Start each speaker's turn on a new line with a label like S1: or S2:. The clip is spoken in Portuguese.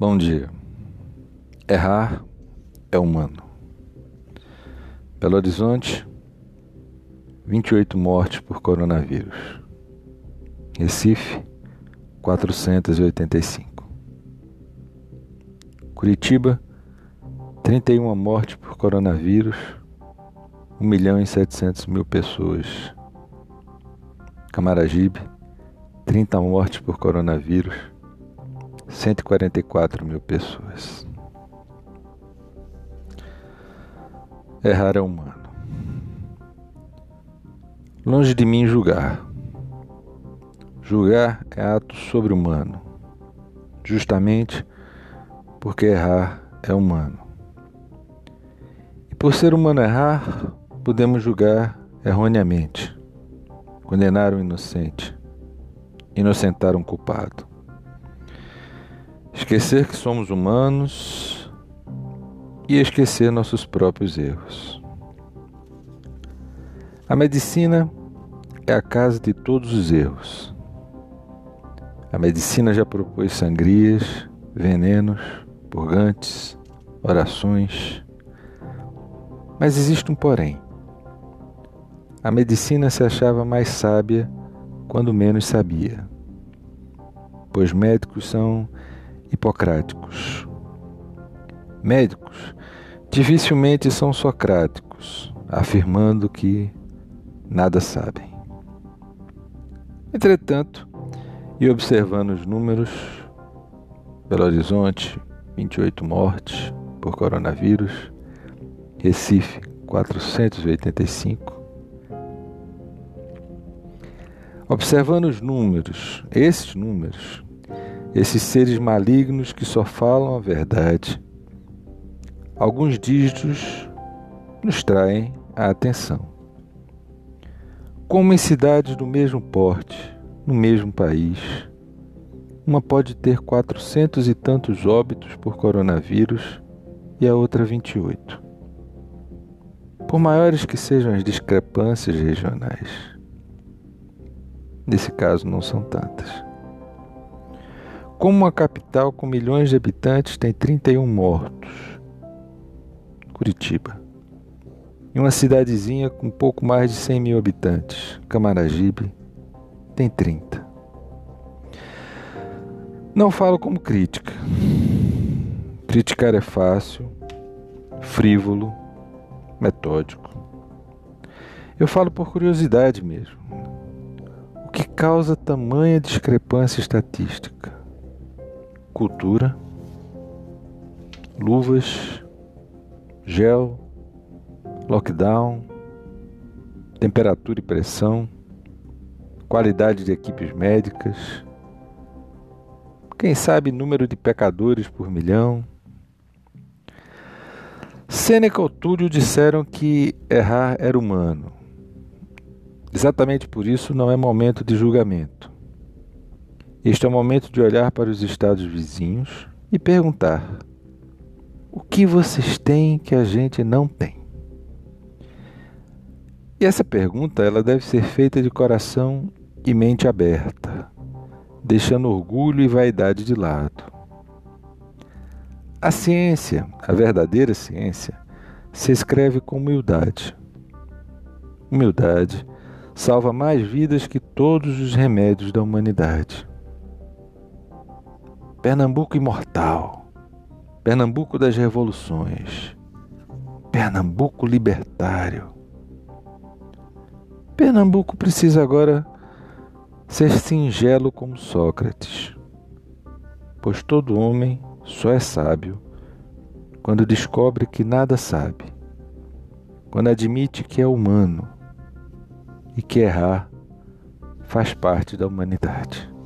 S1: Bom dia. Errar é humano. Belo Horizonte, 28 mortes por coronavírus. Recife, 485. Curitiba, 31 mortes por coronavírus, 1 milhão e 700 mil pessoas. Camaragibe, 30 mortes por coronavírus, 144 mil pessoas. Errar é humano. Longe de mim julgar. Julgar é ato sobre-humano, justamente porque errar é humano. E por ser humano errar, podemos julgar erroneamente, condenar o inocente, inocentar um culpado. Esquecer que somos humanos e esquecer nossos próprios erros. A medicina é a casa de todos os erros. A medicina já propôs sangrias, venenos, purgantes, orações. Mas existe um porém. A medicina se achava mais sábia quando menos sabia, pois médicos são hipocráticos. Médicos dificilmente são socráticos, afirmando que nada sabem. Entretanto, e observando os números, Belo Horizonte, 28 mortes por coronavírus, Recife, 485. Observando os números, esses números, esses seres malignos que só falam a verdade. Alguns dígitos nos traem a atenção. Como em cidades do mesmo porte, no mesmo país, uma pode ter quatrocentos e tantos óbitos por coronavírus e a outra 28. Por maiores que sejam as discrepâncias regionais, nesse caso não são tantas. Como uma capital com milhões de habitantes tem 31 mortos? Curitiba. E uma cidadezinha com pouco mais de 100 mil habitantes, Camaragibe, tem 30. Não falo como crítica. Criticar é fácil, frívolo, metódico. Eu falo por curiosidade mesmo. O que causa tamanha discrepância estatística? Cultura, luvas, gel, lockdown, temperatura e pressão, qualidade de equipes médicas, quem sabe número de pecadores por milhão. Sêneca e Túlio disseram que errar era humano. Exatamente por isso não é momento de julgamento. Este é o momento de olhar para os estados vizinhos e perguntar: o que vocês têm que a gente não tem? E essa pergunta ela deve ser feita de coração e mente aberta, deixando orgulho e vaidade de lado. A ciência, a verdadeira ciência, se escreve com humildade. Humildade salva mais vidas que todos os remédios da humanidade. Pernambuco imortal, Pernambuco das revoluções, Pernambuco libertário. Pernambuco precisa agora ser singelo como Sócrates, pois todo homem só é sábio quando descobre que nada sabe, quando admite que é humano e que errar faz parte da humanidade.